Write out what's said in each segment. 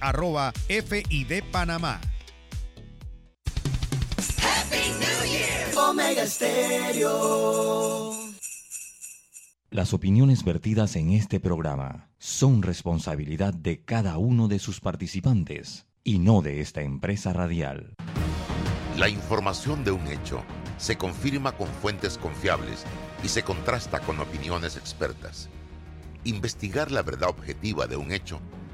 arroba FID Panamá. Omega Stereo. Las opiniones vertidas en este programa son responsabilidad de cada uno de sus participantes y no de esta empresa radial. La información de un hecho se confirma con fuentes confiables y se contrasta con opiniones expertas. Investigar la verdad objetiva de un hecho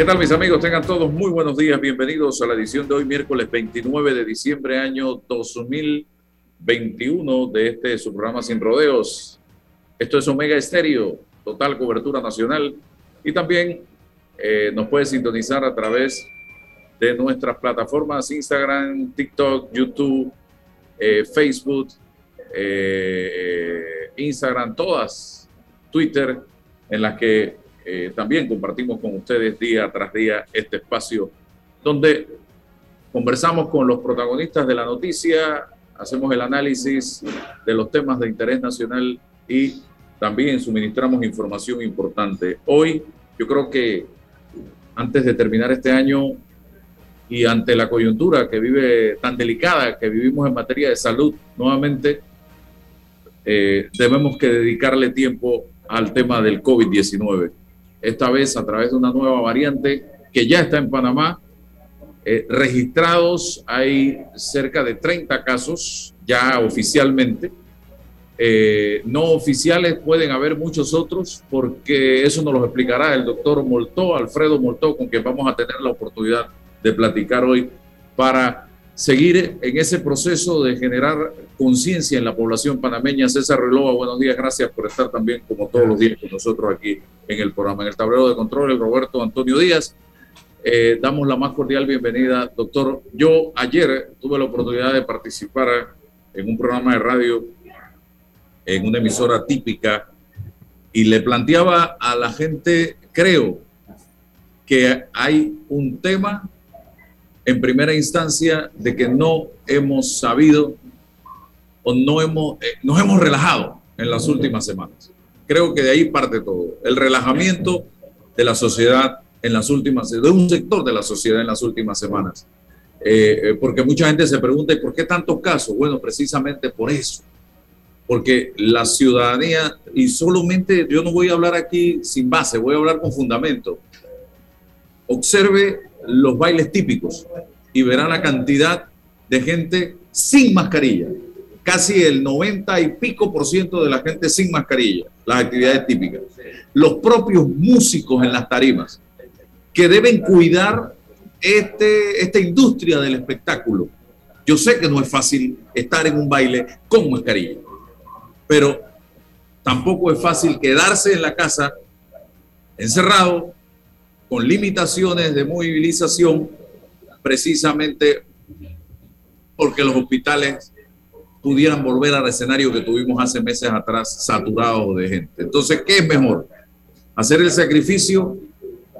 ¿Qué tal mis amigos? Tengan todos muy buenos días. Bienvenidos a la edición de hoy, miércoles 29 de diciembre, año 2021 de este su programa Sin Rodeos. Esto es Omega Estéreo, total cobertura nacional. Y también eh, nos puede sintonizar a través de nuestras plataformas Instagram, TikTok, YouTube, eh, Facebook, eh, Instagram, todas, Twitter, en las que eh, también compartimos con ustedes día tras día este espacio donde conversamos con los protagonistas de la noticia, hacemos el análisis de los temas de interés nacional y también suministramos información importante. Hoy yo creo que antes de terminar este año y ante la coyuntura que vive tan delicada que vivimos en materia de salud, nuevamente eh, debemos que dedicarle tiempo al tema del COVID-19 esta vez a través de una nueva variante que ya está en Panamá. Eh, registrados hay cerca de 30 casos ya oficialmente. Eh, no oficiales pueden haber muchos otros porque eso nos lo explicará el doctor Moltó, Alfredo Moltó, con quien vamos a tener la oportunidad de platicar hoy para seguir en ese proceso de generar conciencia en la población panameña. César Relova, buenos días, gracias por estar también como todos los días con nosotros aquí en el programa. En el tablero de control, el Roberto Antonio Díaz. Eh, damos la más cordial bienvenida, doctor. Yo ayer tuve la oportunidad de participar en un programa de radio en una emisora típica y le planteaba a la gente, creo que hay un tema en primera instancia de que no hemos sabido o no hemos, eh, nos hemos relajado en las últimas semanas. Creo que de ahí parte todo. El relajamiento de la sociedad en las últimas, de un sector de la sociedad en las últimas semanas. Eh, eh, porque mucha gente se pregunta, ¿por qué tantos casos? Bueno, precisamente por eso. Porque la ciudadanía, y solamente yo no voy a hablar aquí sin base, voy a hablar con fundamento. Observe los bailes típicos y verá la cantidad de gente sin mascarilla. Casi el 90 y pico por ciento de la gente sin mascarilla, las actividades típicas. Los propios músicos en las tarimas, que deben cuidar este, esta industria del espectáculo. Yo sé que no es fácil estar en un baile con mascarilla, pero tampoco es fácil quedarse en la casa encerrado con limitaciones de movilización precisamente porque los hospitales pudieran volver al escenario que tuvimos hace meses atrás saturados de gente. Entonces, ¿qué es mejor? Hacer el sacrificio,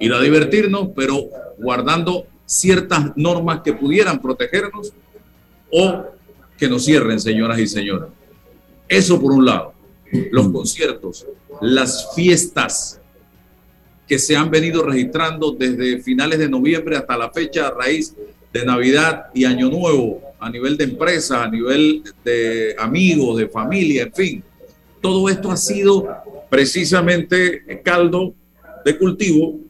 ir a divertirnos, pero guardando ciertas normas que pudieran protegernos o que nos cierren, señoras y señores. Eso por un lado. Los conciertos, las fiestas, que se han venido registrando desde finales de noviembre hasta la fecha a raíz de Navidad y Año Nuevo, a nivel de empresa, a nivel de amigos, de familia, en fin. Todo esto ha sido precisamente caldo de cultivo,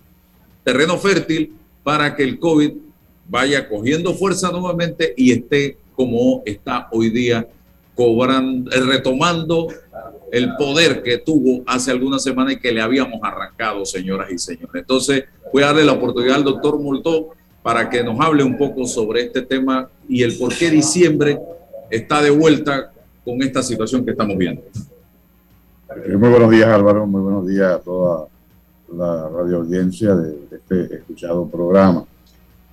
terreno fértil para que el COVID vaya cogiendo fuerza nuevamente y esté como está hoy día, cobrando, retomando el poder que tuvo hace algunas semanas y que le habíamos arrancado, señoras y señores. Entonces, voy a darle la oportunidad al doctor Multó para que nos hable un poco sobre este tema y el por qué diciembre está de vuelta con esta situación que estamos viendo. Eh, muy buenos días, Álvaro. Muy buenos días a toda la radio audiencia de este escuchado programa.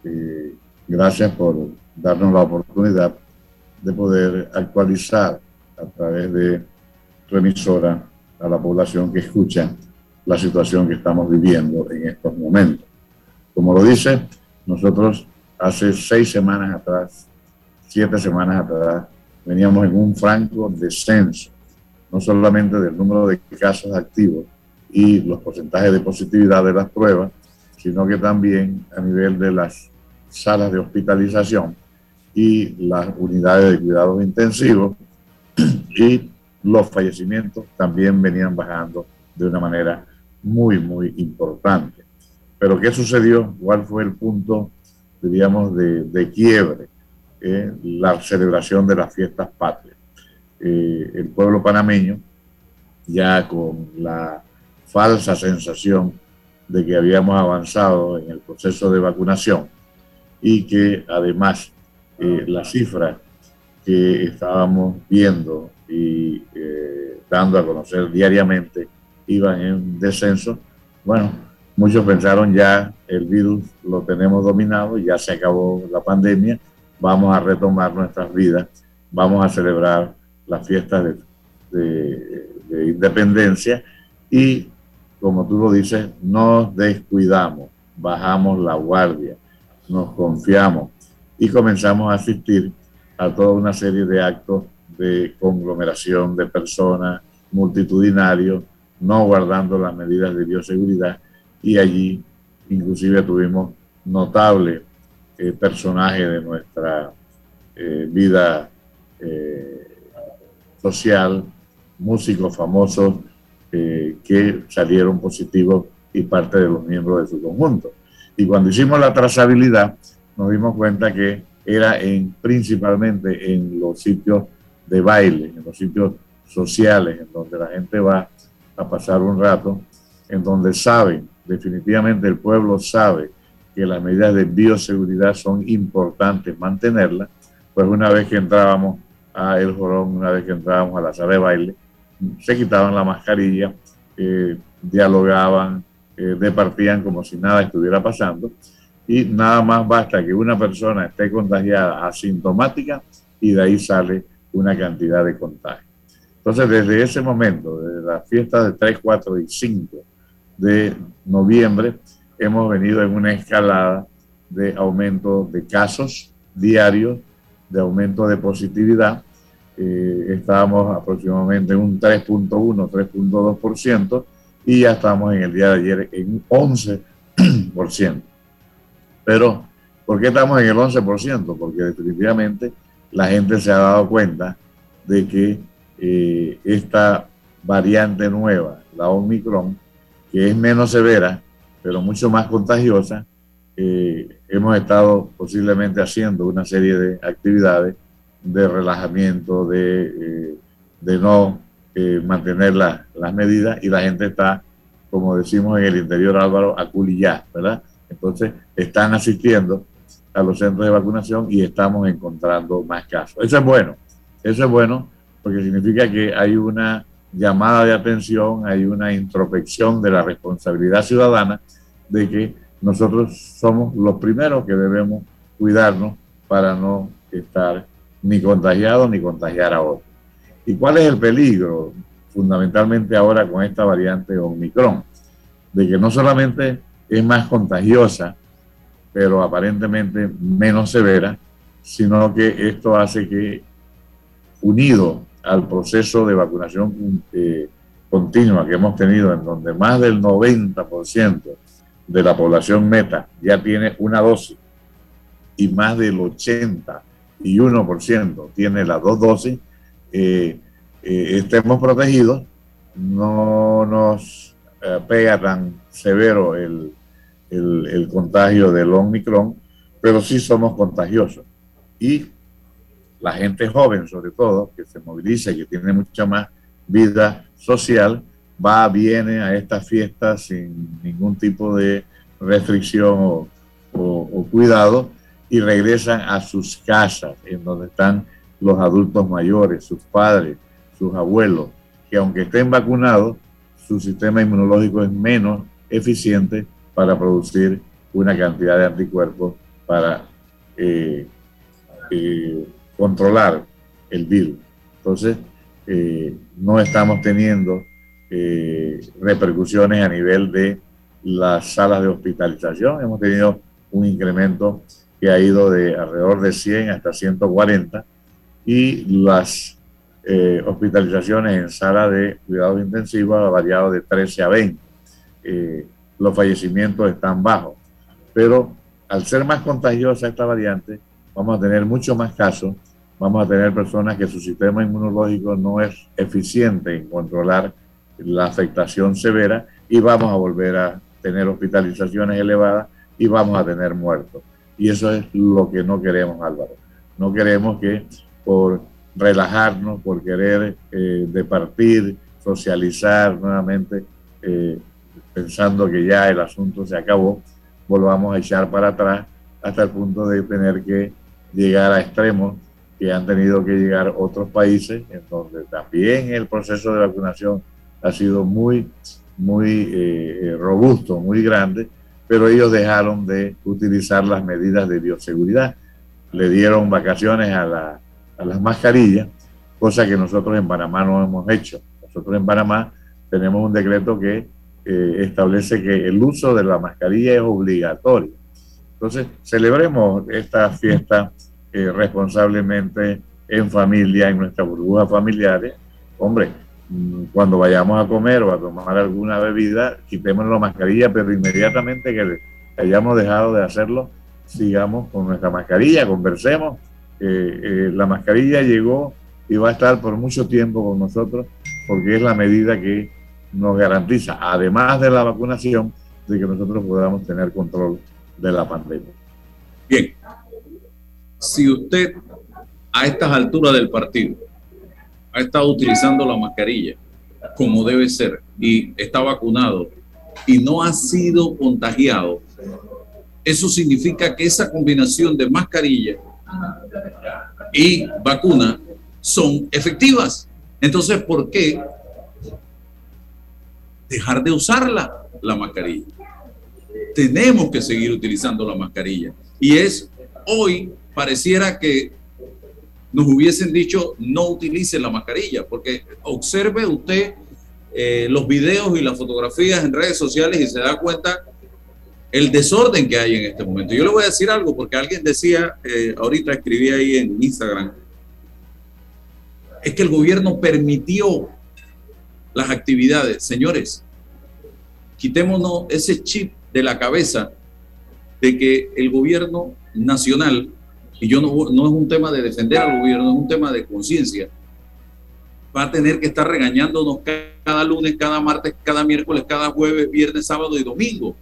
Eh, gracias por darnos la oportunidad de poder actualizar a través de tu emisora a la población que escucha la situación que estamos viviendo en estos momentos. Como lo dice, nosotros hace seis semanas atrás, siete semanas atrás, veníamos en un franco descenso, no solamente del número de casos activos y los porcentajes de positividad de las pruebas, sino que también a nivel de las salas de hospitalización y las unidades de cuidados intensivos y los fallecimientos también venían bajando de una manera muy, muy importante. Pero ¿qué sucedió? ¿Cuál fue el punto, diríamos, de, quiebre? Eh, la celebración de las fiestas patrias. Eh, el pueblo panameño, ya con la falsa sensación de que habíamos avanzado en el proceso de vacunación y que además eh, las cifras que estábamos viendo y eh, dando a conocer diariamente iban en descenso, bueno, muchos pensaron ya el virus lo tenemos dominado, ya se acabó la pandemia, vamos a retomar nuestras vidas, vamos a celebrar las fiestas de, de independencia y, como tú lo dices, nos descuidamos, bajamos la guardia, nos confiamos y comenzamos a asistir a toda una serie de actos de conglomeración de personas, multitudinarios, no guardando las medidas de bioseguridad y allí inclusive tuvimos notables eh, personajes de nuestra eh, vida eh, social, músicos famosos que salieron positivos y parte de los miembros de su conjunto. Y cuando hicimos la trazabilidad, nos dimos cuenta que era en, principalmente en los sitios de baile, en los sitios sociales, en donde la gente va a pasar un rato, en donde saben, definitivamente el pueblo sabe que las medidas de bioseguridad son importantes mantenerlas, pues una vez que entrábamos a El Jorón, una vez que entrábamos a la sala de baile, se quitaban la mascarilla, eh, dialogaban, eh, departían como si nada estuviera pasando y nada más basta que una persona esté contagiada asintomática y de ahí sale una cantidad de contagios. Entonces, desde ese momento, desde la fiesta de 3, 4 y 5 de noviembre, hemos venido en una escalada de aumento de casos diarios, de aumento de positividad. Eh, estábamos aproximadamente en un 3.1, 3.2% y ya estamos en el día de ayer en un 11%. Pero, ¿por qué estamos en el 11%? Porque definitivamente la gente se ha dado cuenta de que eh, esta variante nueva, la Omicron, que es menos severa, pero mucho más contagiosa, eh, hemos estado posiblemente haciendo una serie de actividades de relajamiento, de, eh, de no mantener las medidas y la gente está, como decimos en el interior Álvaro, aculillá, ¿verdad? Entonces, están asistiendo a los centros de vacunación y estamos encontrando más casos. Eso es bueno, eso es bueno porque significa que hay una llamada de atención, hay una introspección de la responsabilidad ciudadana de que nosotros somos los primeros que debemos cuidarnos para no estar ni contagiados ni contagiar a otros. ¿Y cuál es el peligro fundamentalmente ahora con esta variante Omicron? De que no solamente es más contagiosa, pero aparentemente menos severa, sino que esto hace que, unido al proceso de vacunación eh, continua que hemos tenido, en donde más del 90% de la población meta ya tiene una dosis y más del 81% tiene las dos dosis, eh, eh, estemos protegidos, no nos pega tan severo el, el, contagio del Omicron, pero sí somos contagiosos. Y la gente joven, sobre todo, que se moviliza y que tiene mucha más vida social, va, viene a estas fiestas sin ningún tipo de restricción o, cuidado y regresan a sus casas, en donde están los adultos mayores, sus padres, sus abuelos, que aunque estén vacunados, su sistema inmunológico es menos eficiente para producir una cantidad de anticuerpos para eh, eh, controlar el virus. Entonces, eh, no estamos teniendo repercusiones a nivel de las salas de hospitalización. Hemos tenido un incremento que ha ido de alrededor de 100 hasta 140 y las hospitalizaciones en sala de cuidados intensivos ha variado de 13 a 20. Los fallecimientos están bajos, pero al ser más contagiosa esta variante, vamos a tener mucho más casos, vamos a tener personas que su sistema inmunológico no es eficiente en controlar la afectación severa y vamos a volver a tener hospitalizaciones elevadas y vamos a tener muertos. Y eso es lo que no queremos, Álvaro. No queremos que por relajarnos, por querer eh, departir, socializar nuevamente, eh, pensando que ya el asunto se acabó, volvamos a echar para atrás hasta el punto de tener que llegar a extremos que han tenido que llegar otros países, en donde también el proceso de vacunación ha sido muy, muy eh, robusto, muy grande, pero ellos dejaron de utilizar las medidas de bioseguridad. Le dieron vacaciones a, a las mascarillas, cosa que nosotros en Panamá no hemos hecho. Nosotros en Panamá tenemos un decreto que eh, establece que el uso de la mascarilla es obligatorio. Entonces, celebremos esta fiesta eh, responsablemente en familia, en nuestras burbujas familiares. Hombre, mm, cuando vayamos a comer o a tomar alguna bebida, quitemos la mascarilla, pero inmediatamente que hayamos dejado de hacerlo, sigamos con nuestra mascarilla, conversemos. Eh, la mascarilla llegó y va a estar por mucho tiempo con nosotros porque es la medida que nos garantiza, además de la vacunación, de que nosotros podamos tener control de la pandemia. Bien, si usted a estas alturas del partido ha estado utilizando la mascarilla como debe ser y está vacunado y no ha sido contagiado, eso significa que esa combinación de mascarilla y vacuna son efectivas. Entonces, ¿por qué dejar de usarla, la mascarilla. Tenemos que seguir utilizando la mascarilla. Y es hoy pareciera que nos hubiesen dicho no utilice la mascarilla, porque observe usted eh, los videos y las fotografías en redes sociales y se da cuenta el desorden que hay en este momento. Yo le voy a decir algo, porque alguien decía, eh, ahorita escribí ahí en Instagram, es que el gobierno permitió las actividades. Señores, quitémonos ese chip de la cabeza de que el gobierno nacional, y yo no, no es un tema de defender al gobierno, es un tema de conciencia, va a tener que estar regañándonos cada lunes, cada martes, cada miércoles, cada jueves, viernes, sábado y domingo.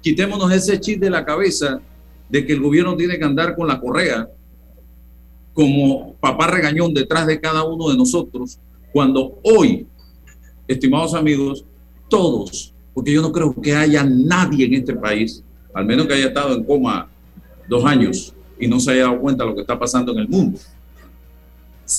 Quitémonos ese chip de la cabeza de que el gobierno tiene que andar con la correa como papá regañón detrás de cada uno de nosotros, cuando hoy estimados amigos, todos, porque yo no creo que haya nadie en este país, al menos que haya estado en coma dos años y no se haya dado cuenta de lo que está pasando en el mundo,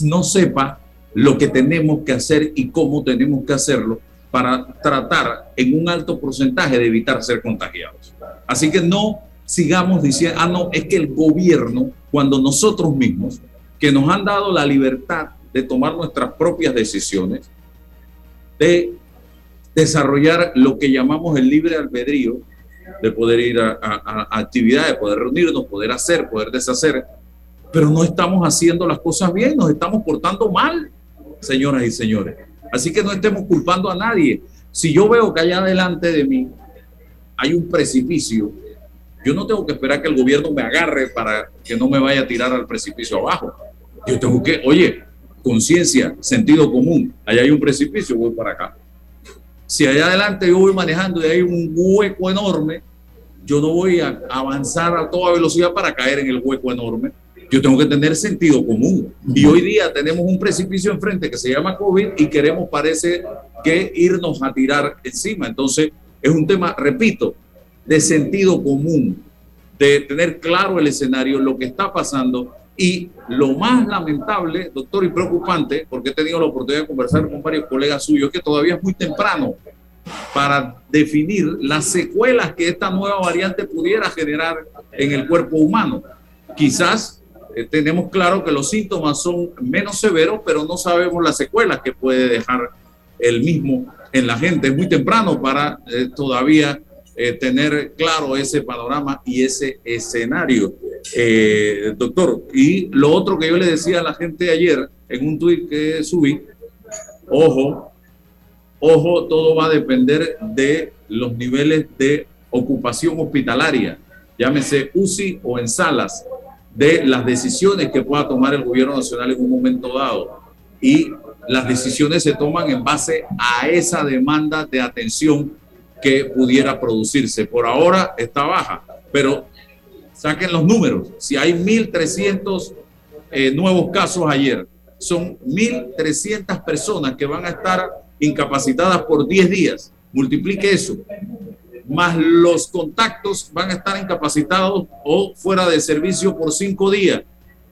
no sepa lo que tenemos que hacer y cómo tenemos que hacerlo para tratar en un alto porcentaje de evitar ser contagiados. Así que no sigamos diciendo, ah, no, es que el gobierno, cuando nosotros mismos, que nos han dado la libertad de tomar nuestras propias decisiones, de desarrollar lo que llamamos el libre albedrío, de poder ir a, actividades, poder reunirnos, poder hacer, poder deshacer, pero no estamos haciendo las cosas bien, nos estamos portando mal, señoras y señores. Así que no estemos culpando a nadie. Si yo veo que allá delante de mí hay un precipicio, yo no tengo que esperar que el gobierno me agarre para que no me vaya a tirar al precipicio abajo. Yo tengo que, oye, conciencia, sentido común. Allá hay un precipicio, voy para acá. Si allá adelante yo voy manejando y hay un hueco enorme, yo no voy a avanzar a toda velocidad para caer en el hueco enorme. Yo tengo que tener sentido común. Y hoy día tenemos un precipicio enfrente que se llama COVID y queremos, parece que irnos a tirar encima. Entonces, es un tema, repito, de sentido común, de tener claro el escenario, lo que está pasando y lo más lamentable, doctor, y preocupante, porque he tenido la oportunidad de conversar con varios colegas suyos, que todavía es muy temprano para definir las secuelas que esta nueva variante pudiera generar en el cuerpo humano. Quizás eh, tenemos claro que los síntomas son menos severos, pero no sabemos las secuelas que puede dejar el mismo en la gente. Es muy temprano para eh, todavía eh, tener claro ese panorama y ese escenario, doctor. Y lo otro que yo le decía a la gente ayer en un tuit que subí, ojo, ojo, todo va a depender de los niveles de ocupación hospitalaria, llámese UCI o en salas, de las decisiones que pueda tomar el gobierno nacional en un momento dado. Y las decisiones se toman en base a esa demanda de atención que pudiera producirse. Por ahora está baja, pero saquen los números. Si hay 1.300 eh, nuevos casos ayer, son 1.300 personas que van a estar incapacitadas por 10 días. Multiplique eso. Más los contactos van a estar incapacitados o fuera de servicio por 5 días.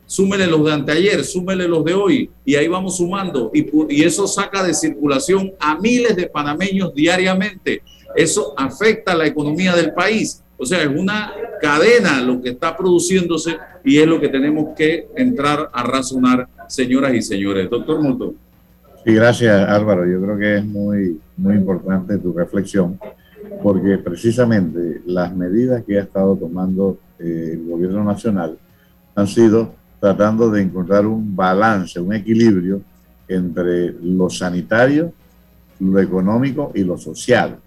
Súmele los de anteayer, súmele los de hoy y ahí vamos sumando y, y eso saca de circulación a miles de panameños diariamente. Eso afecta a la economía del país. O sea, es una cadena lo que está produciéndose y es lo que tenemos que entrar a razonar, señoras y señores. Doctor Moto. Sí, gracias Álvaro. Yo creo que es muy, muy importante tu reflexión, porque precisamente las medidas que ha estado tomando eh, el gobierno nacional han sido tratando de encontrar un balance, un equilibrio entre lo sanitario, lo económico y lo social.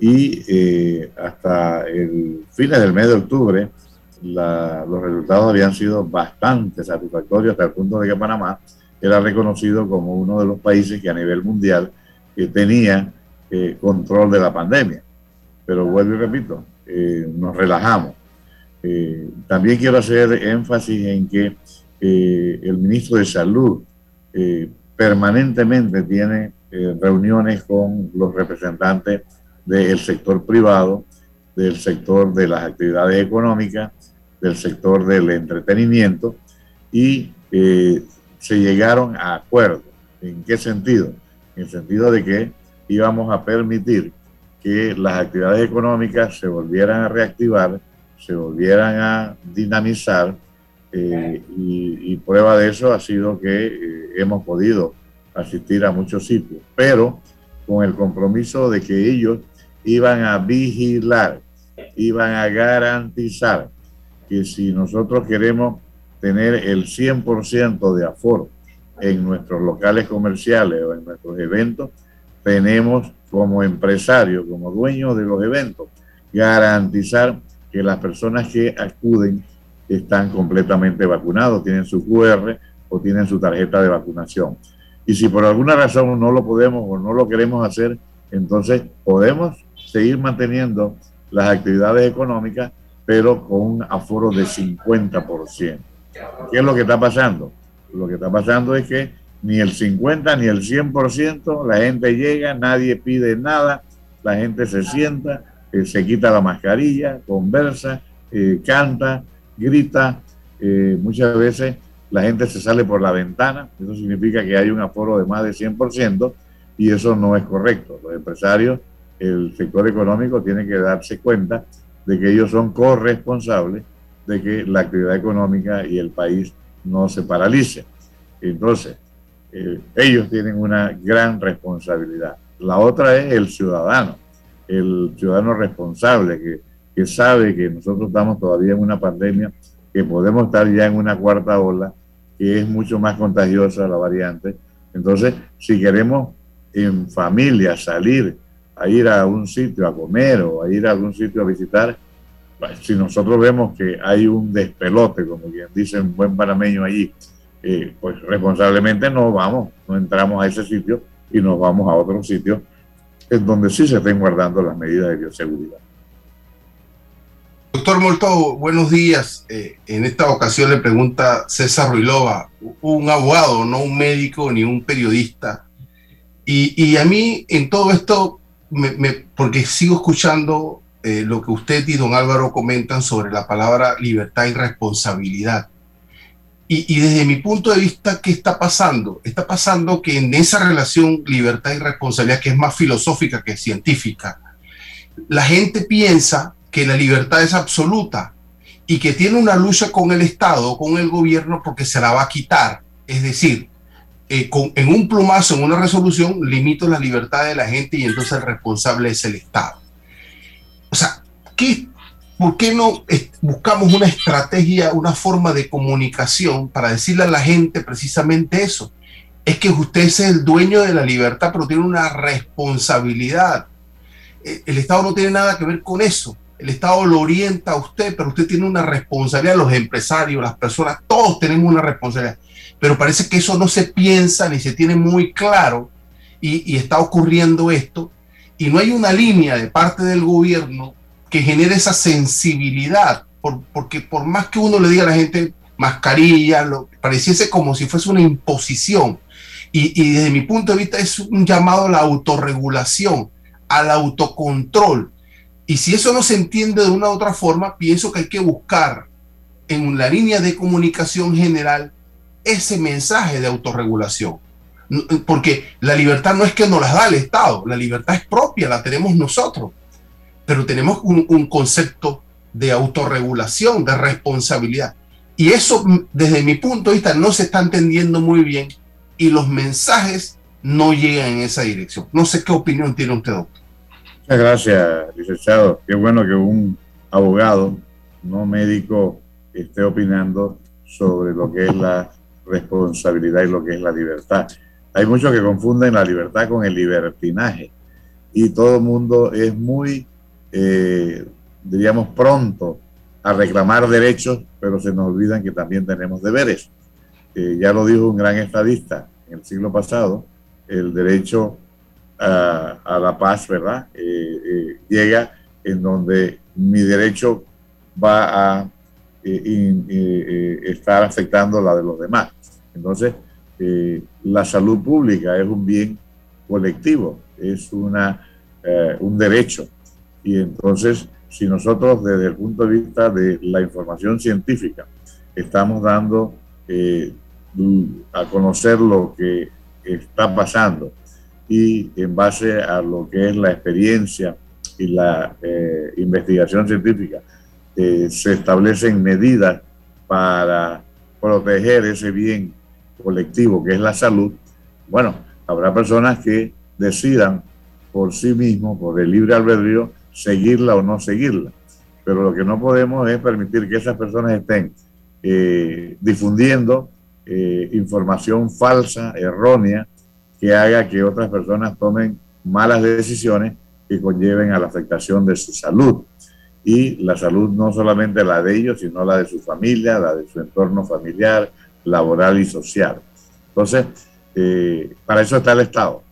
Y eh, hasta el fines del mes de octubre, los resultados habían sido bastante satisfactorios hasta el punto de que Panamá era reconocido como uno de los países que a nivel mundial que tenía eh, control de la pandemia. Pero vuelvo y repito, eh, nos relajamos. Eh, también quiero hacer énfasis en que el ministro de Salud permanentemente tiene reuniones con los representantes del sector privado, del sector de las actividades económicas, del sector del entretenimiento y se llegaron a acuerdos. ¿En qué sentido? En el sentido de que íbamos a permitir que las actividades económicas se volvieran a reactivar, se volvieran a dinamizar, eh, y, prueba de eso ha sido que eh, hemos podido asistir a muchos sitios, pero con el compromiso de que ellos iban a vigilar, iban a garantizar que si nosotros queremos tener el 100% de aforo en nuestros locales comerciales o en nuestros eventos, tenemos como empresario, como dueño de los eventos, garantizar que las personas que acuden están completamente vacunados, tienen su QR o tienen su tarjeta de vacunación. Y si por alguna razón no lo podemos o no lo queremos hacer, entonces podemos seguir manteniendo las actividades económicas, pero con un aforo de 50%. ¿Qué es lo que está pasando? Lo que está pasando es que ni el 50 ni el 100% la gente llega, nadie pide nada, la gente se sienta, eh, se quita la mascarilla, conversa, eh, canta, grita. Eh, muchas veces la gente se sale por la ventana, eso significa que hay un aforo de más de 100% y eso no es correcto. Los empresarios, el sector económico tiene que darse cuenta de que ellos son corresponsables de que la actividad económica y el país no se paralice. Entonces, eh, ellos tienen una gran responsabilidad. La otra es el ciudadano, el ciudadano responsable que, que sabe que nosotros estamos todavía en una pandemia, que podemos estar ya en una cuarta ola, que es mucho más contagiosa la variante. Entonces, si queremos en familia salir a ir a un sitio a comer o a ir a algún sitio a visitar, si nosotros vemos que hay un despelote, como quien dice un buen panameño allí, eh, pues responsablemente no vamos, no entramos a ese sitio y nos vamos a otro sitio en donde sí se estén guardando las medidas de bioseguridad. Doctor Molto, buenos días. Eh, en esta ocasión le pregunta César Ruilova, un abogado, no un médico ni un periodista. Y, a mí en todo esto, porque sigo escuchando eh, lo que usted y don Álvaro comentan sobre la palabra libertad y responsabilidad. Y, desde mi punto de vista, ¿qué está pasando? Está pasando que en esa relación libertad y responsabilidad, que es más filosófica que científica, la gente piensa que la libertad es absoluta y que tiene una lucha con el Estado, con el gobierno, porque se la va a quitar. Es decir, eh, en un plumazo, en una resolución, limito la libertad de la gente y entonces el responsable es el Estado. O sea, ¿qué, ¿por qué no buscamos una estrategia, una forma de comunicación para decirle a la gente precisamente eso? Es que usted es el dueño de la libertad, pero tiene una responsabilidad. Eh, el Estado no tiene nada que ver con eso. El Estado lo orienta a usted, pero usted tiene una responsabilidad. Los empresarios, las personas, todos tenemos una responsabilidad pero parece que eso no se piensa ni se tiene muy claro y, está ocurriendo esto y no hay una línea de parte del gobierno que genere esa sensibilidad, porque por más que uno le diga a la gente mascarilla, lo, pareciese como si fuese una imposición. Y, y, desde mi punto de vista es un llamado a la autorregulación, al autocontrol. Y si eso no se entiende de una u otra forma, pienso que hay que buscar en la línea de comunicación general ese mensaje de autorregulación. Porque la libertad no es que nos la da el Estado, la libertad es propia, la tenemos nosotros. Pero tenemos un, concepto de autorregulación, de responsabilidad. Y eso, desde mi punto de vista, no se está entendiendo muy bien y los mensajes no llegan en esa dirección. No sé qué opinión tiene usted, doctor. Muchas gracias, licenciado. Qué bueno que un abogado, no médico, esté opinando sobre lo que es la responsabilidad y lo que es la libertad. Hay muchos que confunden la libertad con el libertinaje y todo el mundo es muy, eh, diríamos, pronto a reclamar derechos, pero se nos olvidan que también tenemos deberes. Eh, ya lo dijo un gran estadista en el siglo pasado, el derecho a, la paz, ¿verdad? Eh, llega en donde mi derecho va a estar afectando la de los demás. Entonces, eh, la salud pública es un bien colectivo, es una, eh, un derecho. Y entonces, si nosotros desde el punto de vista de la información científica estamos dando eh, a conocer lo que está pasando y en base a lo que es la experiencia y la investigación científica, se establecen medidas para proteger ese bien colectivo que es la salud, bueno, habrá personas que decidan por sí mismos, por el libre albedrío, seguirla o no seguirla. Pero lo que no podemos es permitir que esas personas estén eh, difundiendo eh, información falsa, errónea, que haga que otras personas tomen malas decisiones que conlleven a la afectación de su salud. Y la salud no solamente la de ellos, sino la de su familia, la de su entorno familiar, laboral y social. Entonces, eh, para eso está el Estado,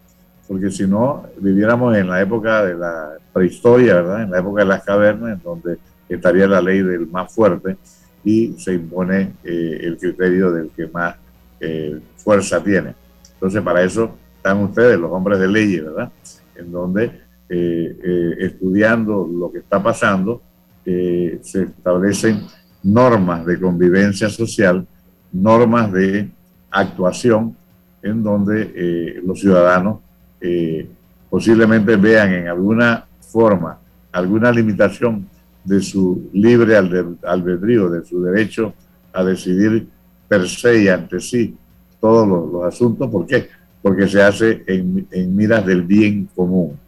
porque si no, viviéramos en la época de la prehistoria, ¿verdad? En la época de las cavernas, en donde estaría la ley del más fuerte y se impone eh, el criterio del que más eh, fuerza tiene. Entonces, para eso están ustedes, los hombres de leyes, ¿verdad? En donde, estudiando lo que está pasando, se establecen normas de convivencia social normas de actuación en donde eh, los ciudadanos eh, posiblemente vean en alguna forma alguna limitación de su libre albedrío, de su derecho a decidir per se y ante sí todos los, asuntos. ¿Por qué? Porque se hace en, miras del bien común.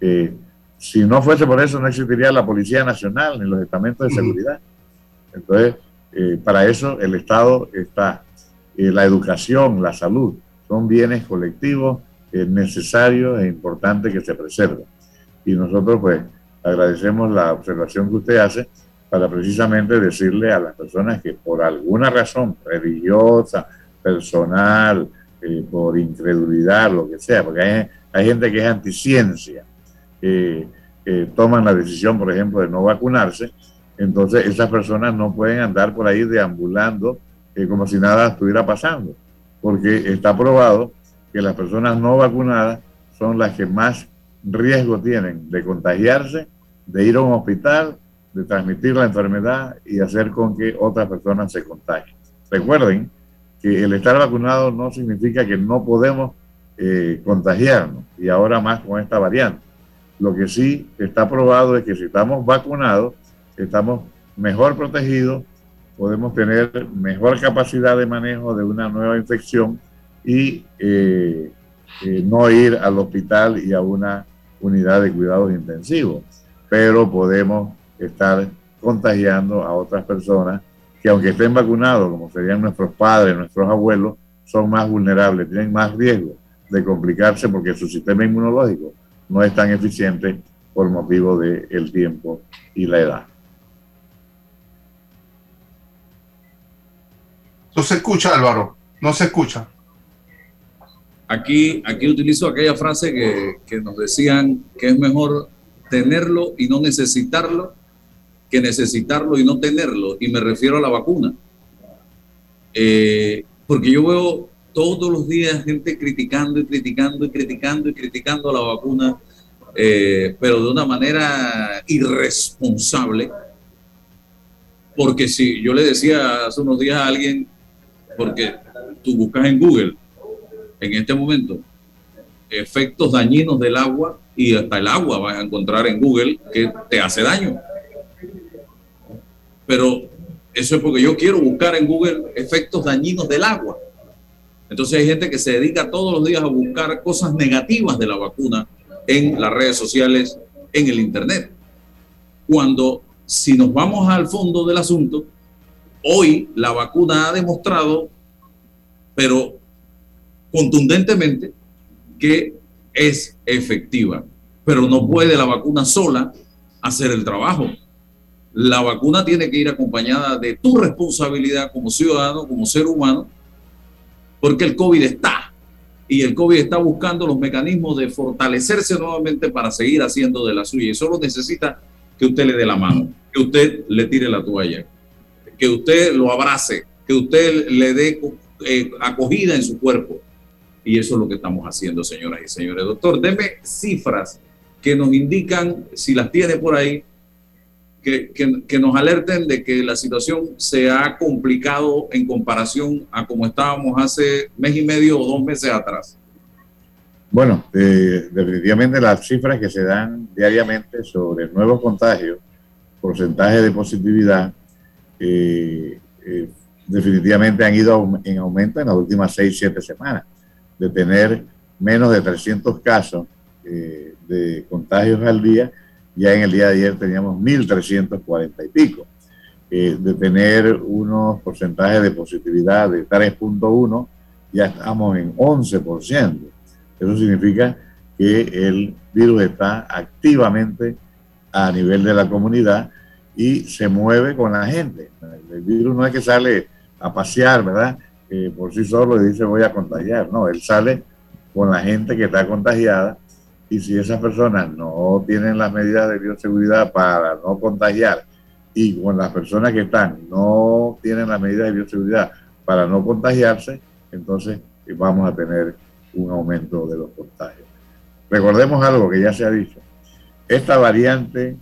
Eh, si no fuese por eso, no existiría la Policía Nacional ni los estamentos de seguridad. Entonces, eh, para eso el Estado está. Eh, la educación, la salud, son bienes colectivos necesarios e importantes que se preserven. Y nosotros pues agradecemos la observación que usted hace para precisamente decirle a las personas que por alguna razón religiosa, personal, eh, por incredulidad, lo que sea, porque hay, hay gente que es anticiencia, toman la decisión, por ejemplo, de no vacunarse, entonces esas personas no pueden andar por ahí deambulando eh, como si nada estuviera pasando, porque está probado que las personas no vacunadas son las que más riesgo tienen de contagiarse, de ir a un hospital, de transmitir la enfermedad y hacer con que otras personas se contagien. recuerden que el estar vacunado no significa que no podemos eh, contagiarnos y ahora más con esta variante. Lo que sí está probado es que si estamos vacunados, estamos mejor protegidos, podemos tener mejor capacidad de manejo de una nueva infección y eh, eh, no ir al hospital y a una unidad de cuidados intensivos, pero podemos estar contagiando a otras personas que aunque estén vacunados, como serían nuestros padres, nuestros abuelos, son más vulnerables, tienen más riesgo de complicarse porque su sistema inmunológico no es tan eficiente por motivo del el tiempo y la edad. No se escucha, Álvaro, no se escucha. Aquí, aquí utilizo aquella frase que, que nos decían que es mejor tenerlo y no necesitarlo que necesitarlo y no tenerlo. Y me refiero a la vacuna. Eh, porque yo veo todos los días gente criticando y criticando y criticando y criticando la vacuna, eh, pero de una manera irresponsable. Porque si yo le decía hace unos días a alguien, porque tú buscas en Google en este momento efectos dañinos del agua y hasta el agua vas a encontrar en Google que te hace daño. Pero eso es porque yo quiero buscar en Google efectos dañinos del agua. Entonces hay gente que se dedica todos los días a buscar cosas negativas de la vacuna en las redes sociales, en el Internet. Cuando si nos vamos al fondo del asunto, hoy la vacuna ha demostrado, pero contundentemente, que es efectiva. Pero no puede la vacuna sola hacer el trabajo. La vacuna tiene que ir acompañada de tu responsabilidad como ciudadano, como ser humano, porque el COVID está y el COVID está buscando los mecanismos de fortalecerse nuevamente para seguir haciendo de la suya y solo necesita que usted le dé la mano, que usted le tire la toalla, que usted lo abrace, que usted le dé eh, acogida en su cuerpo. Y eso es lo que estamos haciendo, señoras y señores. Doctor, deme cifras que nos indican, si las tiene por ahí, que, nos alerten de que la situación se ha complicado en comparación a como estábamos hace mes y medio o dos meses atrás? Bueno, eh, definitivamente las cifras que se dan diariamente sobre nuevos contagios, porcentaje de positividad, eh, eh, definitivamente han ido en aumento en las últimas seis, siete semanas. De tener menos de 300 casos de contagios al día, ya en el día de ayer teníamos 1.340 y pico. Eh, de tener unos porcentajes de positividad de 3.1, ya estamos en 11%. Eso significa que el virus está activamente a nivel de la comunidad y se mueve con la gente. El virus no es que sale a pasear, ¿verdad? Eh, por sí solo y dice voy a contagiar. No, él sale con la gente que está contagiada y si esas personas no tienen las medidas de bioseguridad para no contagiar y con las personas que están no tienen las medidas de bioseguridad para no contagiarse, entonces vamos a tener un aumento de los contagios. Recordemos algo que ya se ha dicho. Esta variante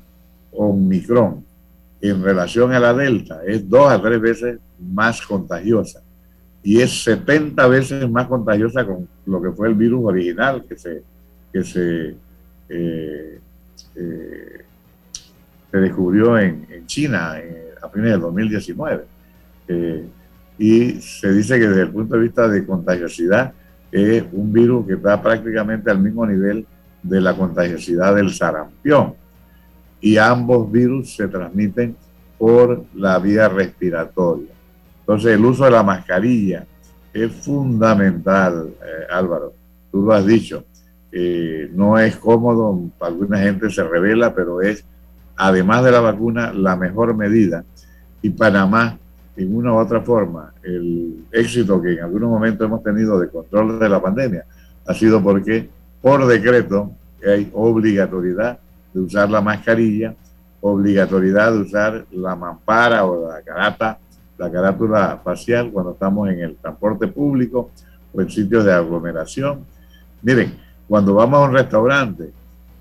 Omicron en relación a la Delta es dos a tres veces más contagiosa y es 70 veces más contagiosa con lo que fue el virus original que se que se, eh, eh, se descubrió en, China a fines del 2019. Eh, y se dice que desde el punto de vista de contagiosidad es un virus que está prácticamente al mismo nivel de la contagiosidad del sarampión. Y ambos virus se transmiten por la vía respiratoria. Entonces el uso de la mascarilla es fundamental, Álvaro. Tú lo has dicho. Eh, no es cómodo, alguna gente se revela, pero es, además de la vacuna, la mejor medida. Y Panamá, en una u otra forma, el éxito que en algunos momentos hemos tenido de control de la pandemia ha sido porque por decreto hay obligatoriedad de usar la mascarilla, obligatoriedad de usar la mampara o la carata, la carátula facial cuando estamos en el transporte público o en sitios de aglomeración. Miren, cuando vamos a un restaurante,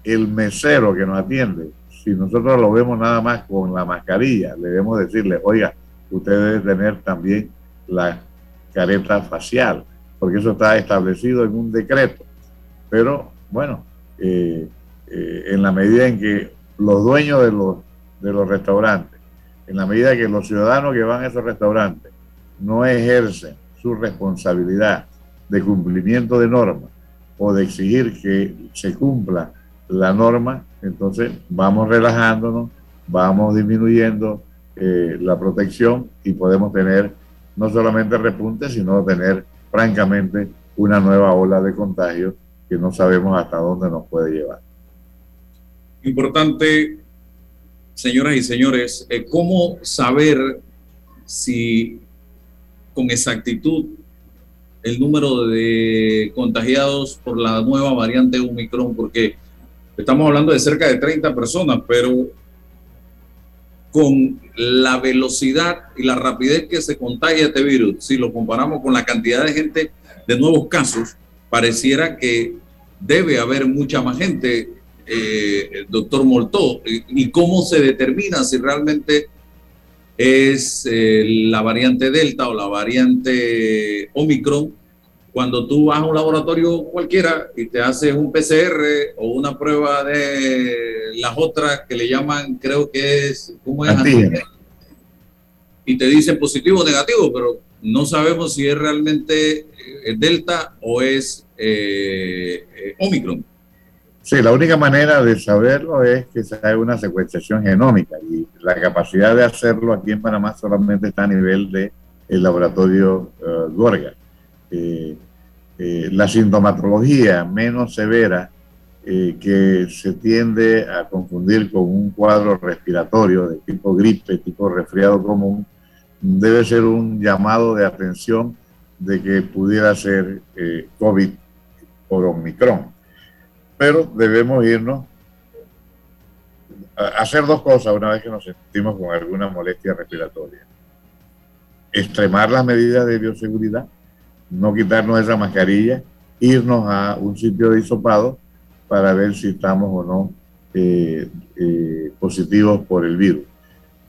el mesero que nos atiende, si nosotros lo vemos nada más con la mascarilla, debemos decirle, oiga, usted debe tener también la careta facial, porque eso está establecido en un decreto. Pero bueno, eh, eh, en la medida en que los dueños de los, de los restaurantes, en la medida que los ciudadanos que van a esos restaurantes no ejercen su responsabilidad de cumplimiento de normas o de exigir que se cumpla la norma, entonces vamos relajándonos, vamos disminuyendo eh, la protección y podemos tener no solamente repunte, sino tener francamente una nueva ola de contagio que no sabemos hasta dónde nos puede llevar. Importante, señoras y señores, eh, cómo saber si con exactitud el número de contagiados por la nueva variante Omicron, porque estamos hablando de cerca de 30 personas, pero con la velocidad y la rapidez que se contagia este virus, si lo comparamos con la cantidad de gente de nuevos casos, pareciera que debe haber mucha más gente, eh, doctor Moltó. ¿Y cómo se determina si realmente es eh, la variante Delta o la variante Omicron? Cuando tú vas a un laboratorio cualquiera y te haces un PCR o una prueba de las otras que le llaman, creo que es, ¿cómo es? Y te dicen positivo o negativo, pero no sabemos si es realmente eh, Delta o es eh, Omicron. Sí, la única manera de saberlo es que se haga una secuenciación genómica y la capacidad de hacerlo aquí en Panamá solamente está a nivel del el laboratorio Gorga. la sintomatología menos severa que se tiende a confundir con un cuadro respiratorio de tipo gripe, tipo resfriado común, debe ser un llamado de atención de que pudiera ser eh, COVID por Omicron. Pero debemos irnos a hacer dos cosas una vez que nos sentimos con alguna molestia respiratoria. Extremar las medidas de bioseguridad, no quitarnos esa mascarilla, irnos a un sitio de hisopado para ver si estamos o no eh, eh, positivos por el virus.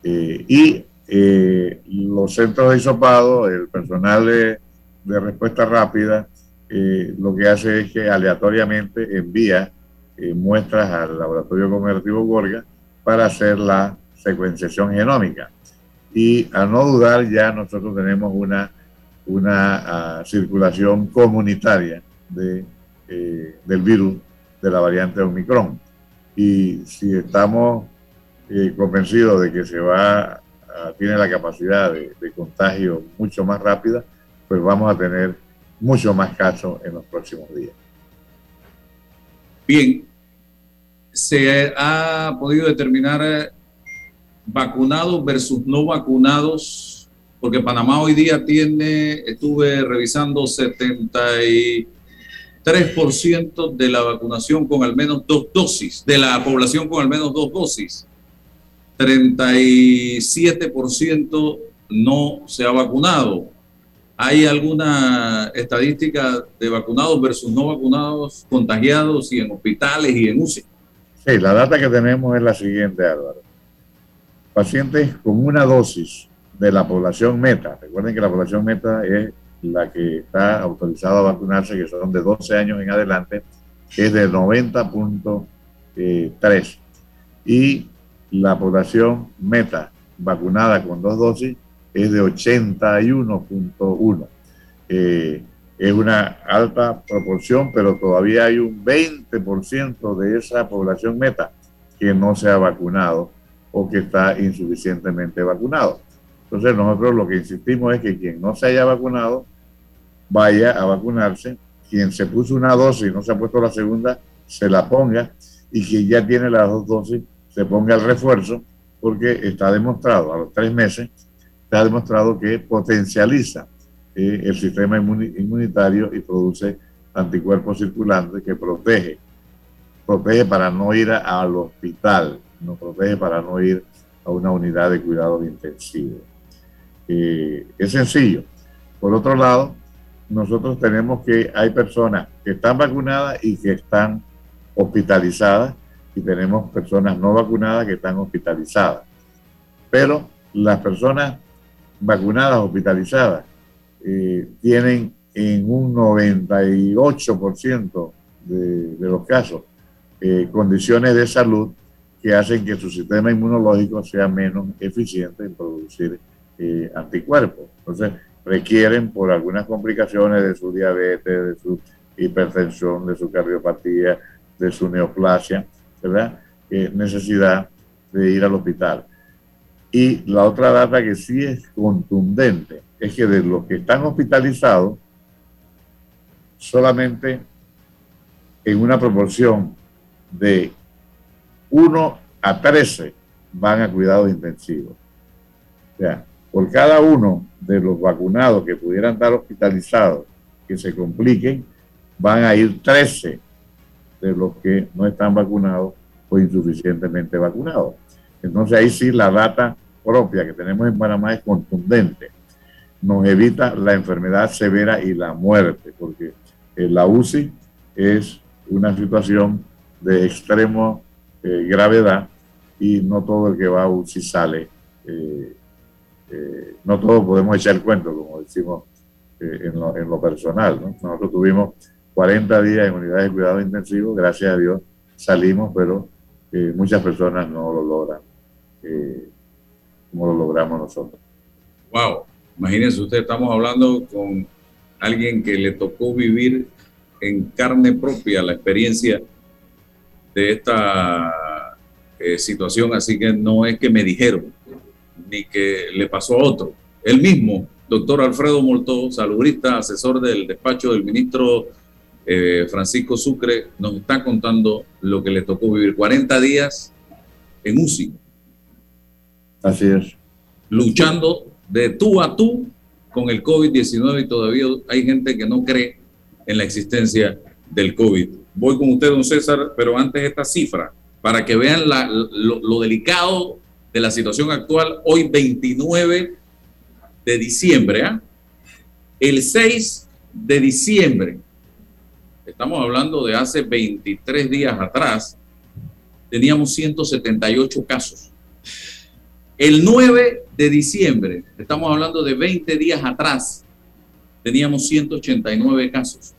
y eh, los centros de hisopado, el personal de, respuesta rápida, eh, lo que hace es que aleatoriamente envía eh, muestras al laboratorio comercial Gorga para hacer la secuenciación genómica. Y a no dudar, ya nosotros tenemos una, una ah, circulación comunitaria de, del virus de la variante Omicron. Y si estamos convencidos de que se va Ah, tiene la capacidad de, contagio mucho más rápida, pues vamos a tener mucho más casos en los próximos días. Bien, se ha podido determinar eh, vacunados versus no vacunados, porque Panamá hoy día tiene, estuve revisando 73% de la vacunación con al menos dos dosis, de la población con al menos dos dosis. 37% no se ha vacunado. ¿Hay alguna estadística de vacunados versus no vacunados, contagiados y en hospitales y en UCI? Sí, la data que tenemos es la siguiente, Álvaro. Pacientes con una dosis de la población meta, recuerden que la población meta es la que está autorizada a vacunarse, que son de 12 años en adelante, es de 90.3. Y la población meta vacunada con dos dosis es de 81.1. Eh, es una alta proporción, pero todavía hay un 20% de esa población meta que no se ha vacunado o que está insuficientemente vacunado. Entonces nosotros lo que insistimos es que quien no se haya vacunado vaya a vacunarse, quien se puso una dosis y no se ha puesto la segunda, se la ponga y quien ya tiene las dos dosis se ponga el refuerzo, porque está demostrado a los tres meses, está demostrado que potencializa eh, el sistema inmunitario y produce anticuerpos circulantes que protege, protege para no ir al hospital, no protege para no ir a una unidad de cuidados intensivos. Eh, es sencillo. Por otro lado, nosotros tenemos que hay personas que están vacunadas y que están hospitalizadas y tenemos personas no vacunadas que están hospitalizadas. Pero las personas vacunadas, hospitalizadas, eh, tienen en un 98% de, de, los casos eh, condiciones de salud que hacen que su sistema inmunológico sea menos eficiente en producir eh, anticuerpos. Entonces, requieren por algunas complicaciones de su diabetes, de su hipertensión, de su cardiopatía, de su neoplasia, ¿verdad? necesidad de ir al hospital. Y la otra data que sí es contundente es que de los que están hospitalizados, solamente en una proporción de 1 a 13 van a cuidados intensivos. O sea, por cada uno de los vacunados que pudieran estar hospitalizados, que se compliquen, van a ir 13 de los que no están vacunados o insuficientemente vacunados. Entonces ahí sí la data propia que tenemos en Panamá es contundente. Nos evita la enfermedad severa y la muerte, porque la UCI es una situación de extremo eh, gravedad y no todo el que va a UCI sale. Eh, eh, no todos podemos echar cuento, como decimos en lo, en, lo, personal. ¿no? Nosotros tuvimos 40 días en unidades de cuidado intensivo, gracias a Dios salimos, pero muchas personas no lo logran como lo logramos nosotros. Wow, imagínense usted, estamos hablando con alguien que le tocó vivir en carne propia la experiencia de esta eh, situación, así que no es que me dijeron, ni que le pasó a otro. Él mismo, doctor Alfredo Moltó, saludista, asesor del despacho del ministro eh, Francisco Sucre, nos está contando lo que le tocó vivir 40 días en UCI. Así es. Luchando de tú a tú con el COVID-19 y todavía hay gente que no cree en la existencia del COVID. Voy con usted, don César, pero antes esta cifra, para que vean lo, delicado de la situación actual, hoy 29 de diciembre, ¿ah? el 6 de diciembre, estamos hablando de hace 23 días atrás, teníamos 178 casos. El 9 de diciembre, estamos hablando de 20 días atrás, teníamos 189 casos.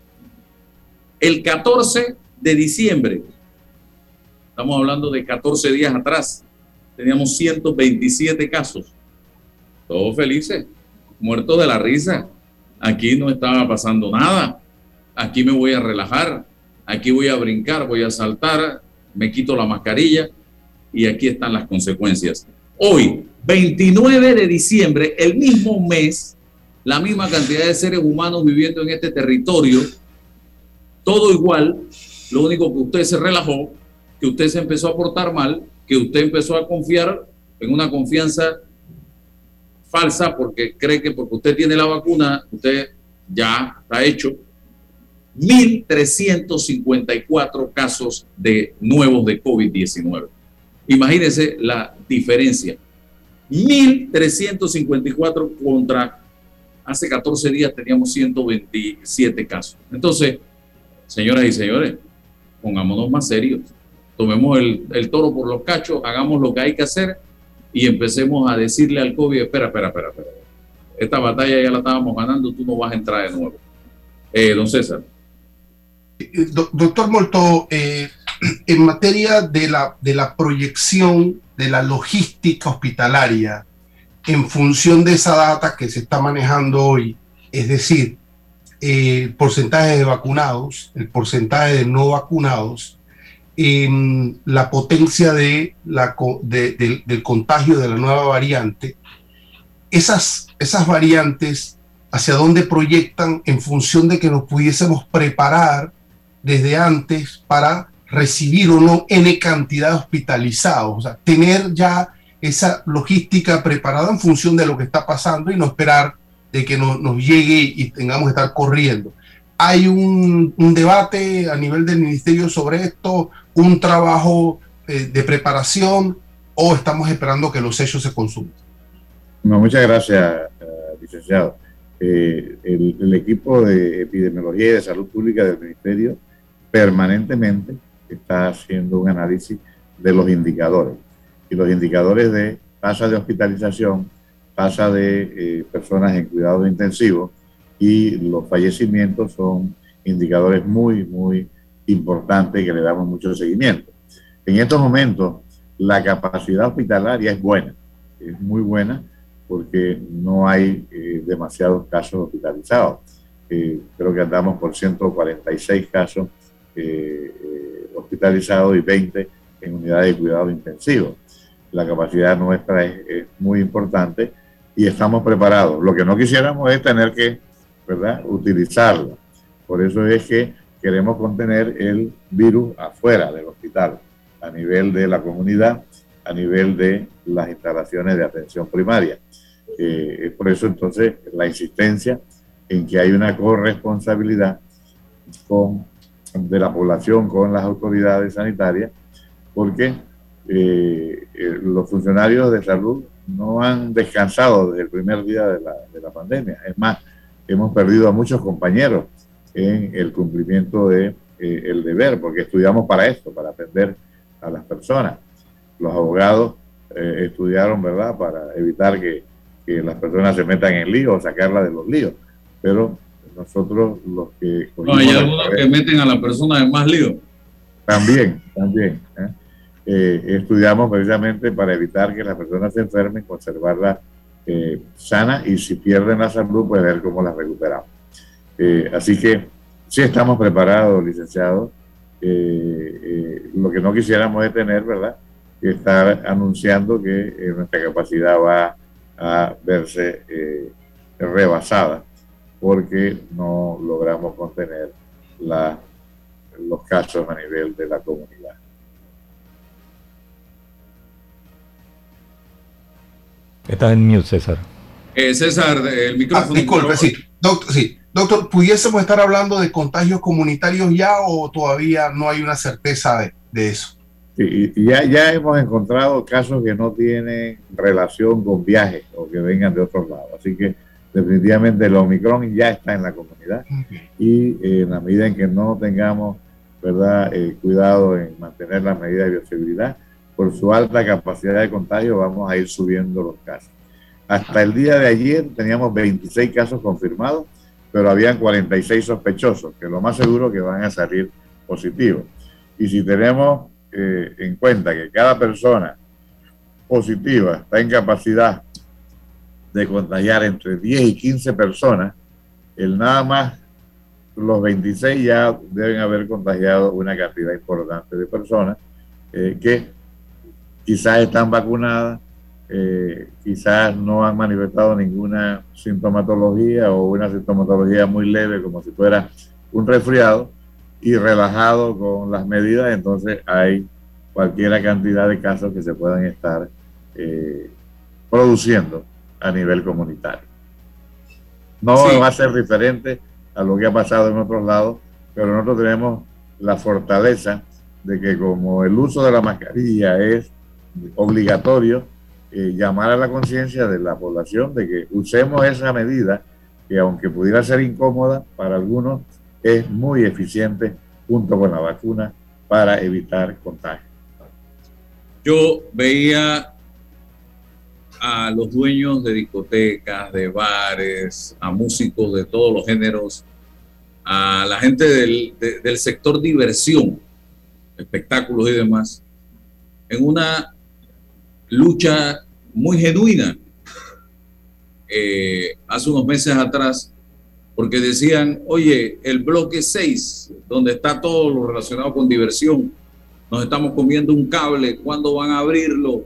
El 14 de diciembre, estamos hablando de 14 días atrás, teníamos 127 casos. Todos felices, muertos de la risa. Aquí no estaba pasando nada. Aquí me voy a relajar. Aquí voy a brincar, voy a saltar, me quito la mascarilla y aquí están las consecuencias. Hoy, 29 de diciembre, el mismo mes, la misma cantidad de seres humanos viviendo en este territorio, todo igual, lo único que usted se relajó, que usted se empezó a portar mal, que usted empezó a confiar en una confianza falsa porque cree que porque usted tiene la vacuna, usted ya está hecho. 1.354 casos de nuevos de COVID-19. Imagínense la diferencia. 1.354 contra hace 14 días teníamos 127 casos. Entonces, señoras y señores, pongámonos más serios. Tomemos el, toro por los cachos, hagamos lo que hay que hacer y empecemos a decirle al COVID, espera, espera, espera, espera. Esta batalla ya la estábamos ganando, tú no vas a entrar de nuevo. Eh, don César. Eh, doctor Molto, eh, en materia de la, de la proyección de la logística hospitalaria en función de esa data que se está manejando hoy, es decir, el porcentaje de vacunados, el porcentaje de no vacunados, la potencia de la, del contagio de la nueva variante, esas, esas variantes, hacia dónde proyectan en función de que nos pudiésemos preparar desde antes para recibir o no N cantidad de hospitalizados, o sea, tener ya esa logística preparada en función de lo que está pasando y no esperar de que nos llegue y tengamos que estar corriendo. Hay un, debate a nivel del ministerio sobre esto, un trabajo eh, de preparación o estamos esperando que los hechos se consuman. No, muchas gracias, eh, licenciado. Eh, el, equipo de epidemiología y de salud pública del ministerio permanentemente está haciendo un análisis de los indicadores. Y los indicadores de tasa de hospitalización, tasa de eh, personas en cuidados intensivos y los fallecimientos son indicadores muy, muy importantes que le damos mucho seguimiento. En estos momentos, la capacidad hospitalaria es buena, es muy buena porque no hay eh, demasiados casos hospitalizados. Eh, creo que andamos por 146 casos eh, hospitalizados y 20 en unidades de cuidado intensivo. La capacidad nuestra es, muy importante y estamos preparados. Lo que no quisiéramos es tener que ¿verdad? utilizarla. Por eso es que queremos contener el virus afuera del hospital, a nivel de la comunidad, a nivel de las instalaciones de atención primaria. Eh, es por eso entonces la insistencia en que hay una corresponsabilidad con, de la población con las autoridades sanitarias, porque eh, eh, los funcionarios de salud no han descansado desde el primer día de la, de la pandemia. Es más, hemos perdido a muchos compañeros en el cumplimiento de el deber, porque estudiamos para esto, para atender a las personas. Los abogados estudiaron, ¿verdad?, para evitar que que las personas se metan en líos o sacarla de los líos. Pero nosotros los que... No, hay algunos que meten a la persona en más líos. También, también. ¿eh? Eh, estudiamos precisamente para evitar que las personas se enfermen, conservarla eh, sana y si pierden la salud, pues ver cómo la recuperamos. así que sí estamos preparados, licenciados. lo que no quisiéramos es tener, ¿verdad? Que estar anunciando que nuestra capacidad va a verse eh, rebasada porque no logramos contener la, los casos a nivel de la comunidad. Está en mute, César. Eh, César, el micrófono. Ah, disculpe, sí. Doctor, sí. Doctor, ¿pudiésemos estar hablando de contagios comunitarios ya o todavía no hay una certeza de, de eso? Sí, y ya, ya hemos encontrado casos que no tienen relación con viajes o que vengan de otros lados. Así que definitivamente el Omicron ya está en la comunidad y eh, en la medida en que no tengamos verdad eh, cuidado en mantener las medidas de bioseguridad, por su alta capacidad de contagio vamos a ir subiendo los casos. Hasta el día de ayer teníamos 26 casos confirmados, pero habían 46 sospechosos, que lo más seguro que van a salir positivos. Y si tenemos eh, en cuenta que cada persona positiva está en capacidad de contagiar entre 10 y 15 personas, el nada más los 26 ya deben haber contagiado una cantidad importante de personas eh, que quizás están vacunadas, eh, quizás no han manifestado ninguna sintomatología o una sintomatología muy leve como si fuera un resfriado, y relajado con las medidas, entonces hay cualquier cantidad de casos que se puedan estar eh, produciendo a nivel comunitario. No va a ser diferente a lo que ha pasado en otros lados, pero nosotros tenemos la fortaleza de que como el uso de la mascarilla es obligatorio, eh, llamar a la conciencia de la población de que usemos esa medida que aunque pudiera ser incómoda para algunos, es muy eficiente junto con la vacuna para evitar contagio. Yo veía a los dueños de discotecas, de bares, a músicos de todos los géneros, a la gente del, sector diversión, espectáculos y demás, en una lucha muy genuina. Eh, hace unos meses atrás porque decían, oye, el bloque 6, donde está todo lo relacionado con diversión, nos estamos comiendo un cable, ¿cuándo van a abrirlo?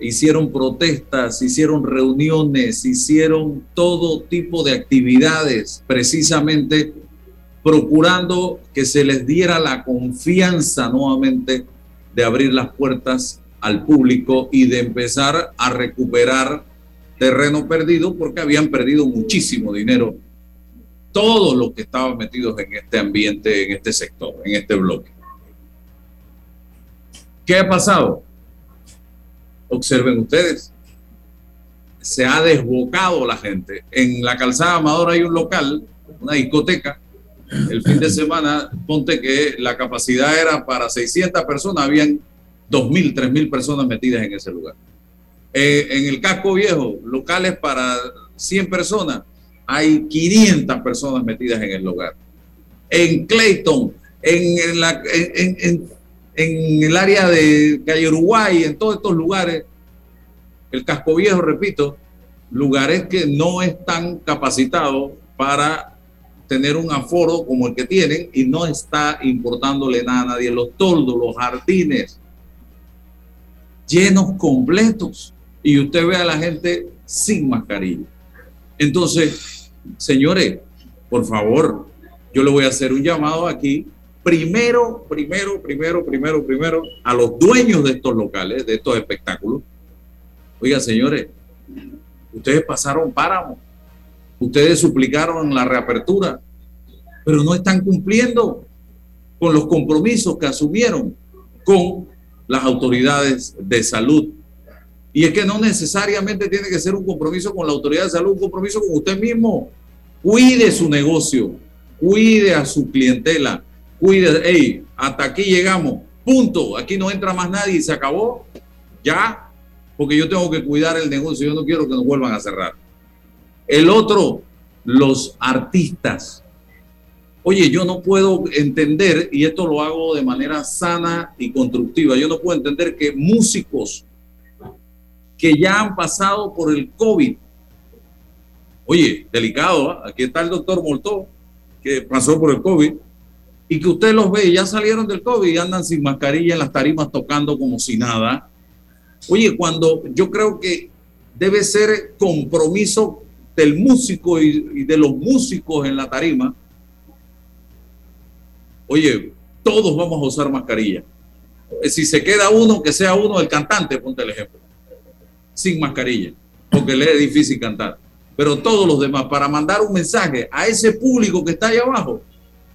Hicieron protestas, hicieron reuniones, hicieron todo tipo de actividades, precisamente procurando que se les diera la confianza nuevamente de abrir las puertas al público y de empezar a recuperar terreno perdido porque habían perdido muchísimo dinero todos los que estaban metidos en este ambiente, en este sector, en este bloque. ¿Qué ha pasado? Observen ustedes, se ha desbocado la gente. En la calzada Amador hay un local, una discoteca. El fin de semana, ponte que la capacidad era para 600 personas, habían 2.000, 3.000 personas metidas en ese lugar. Eh, en el casco viejo, locales para 100 personas, hay 500 personas metidas en el lugar. En Clayton, en, la, el área de Calle Uruguay, en todos estos lugares, el casco viejo, repito, lugares que no están capacitados para tener un aforo como el que tienen y no está importándole nada a nadie. Los toldos, los jardines, llenos completos. Y usted ve a la gente sin mascarilla. Entonces, señores, por favor, yo le voy a hacer un llamado aquí. Primero, primero, primero, primero, primero, a los dueños de estos locales, de estos espectáculos. Oiga, señores, ustedes pasaron páramo Ustedes suplicaron la reapertura, pero no están cumpliendo con los compromisos que asumieron con las autoridades de salud. Y es que no necesariamente tiene que ser un compromiso con la autoridad de salud, un compromiso con usted mismo. Cuide su negocio, cuide a su clientela, cuide, hey, hasta aquí llegamos, punto, aquí no entra más nadie y se acabó, ya, porque yo tengo que cuidar el negocio, yo no quiero que nos vuelvan a cerrar. El otro, los artistas. Oye, yo no puedo entender, y esto lo hago de manera sana y constructiva, yo no puedo entender que músicos que ya han pasado por el COVID, oye, delicado, ¿ah? aquí está el doctor Moltó, que pasó por el COVID, y que usted los ve y ya salieron del COVID y andan sin mascarilla en las tarimas tocando como si nada. Oye, cuando yo creo que debe ser compromiso del músico y, de los músicos en la tarima, oye, todos vamos a usar mascarilla. Eh, si se queda uno, que sea uno el cantante, ponte el ejemplo, sin mascarilla, porque le es difícil cantar. Pero todos los demás, para mandar un mensaje a ese público que está ahí abajo,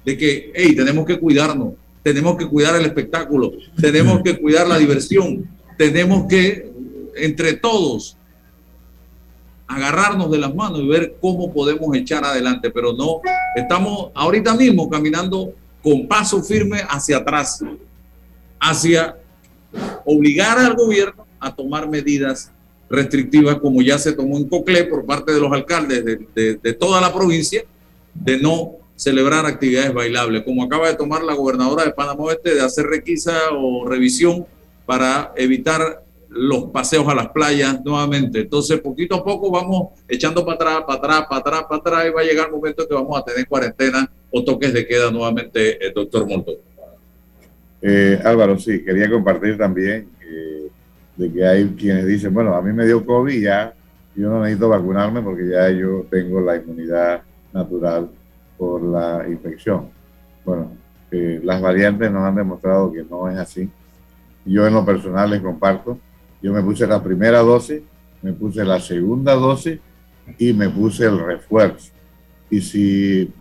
de que, hey, tenemos que cuidarnos, tenemos que cuidar el espectáculo, tenemos que cuidar la diversión, tenemos que, entre todos, agarrarnos de las manos y ver cómo podemos echar adelante, pero no, estamos ahorita mismo caminando con paso firme hacia atrás, hacia obligar al gobierno a tomar medidas restrictivas como ya se tomó en Coclé por parte de los alcaldes de, de toda la provincia, de no celebrar actividades bailables, como acaba de tomar la gobernadora de Panamá Oeste de hacer requisa o revisión para evitar los paseos a las playas nuevamente. Entonces, poquito a poco vamos echando para atrás, para atrás, para atrás, para atrás, y va a llegar el momento que vamos a tener cuarentena o toques de queda nuevamente, el eh, doctor Montón. Eh, Álvaro, sí, quería compartir también eh, de que hay quienes dicen, bueno, a mí me dio COVID ya, yo no necesito vacunarme porque ya yo tengo la inmunidad natural por la infección. Bueno, las variantes nos han demostrado que no es así. Yo en lo personal les comparto yo me puse la primera dosis, me puse la segunda dosis y me puse el refuerzo. Y si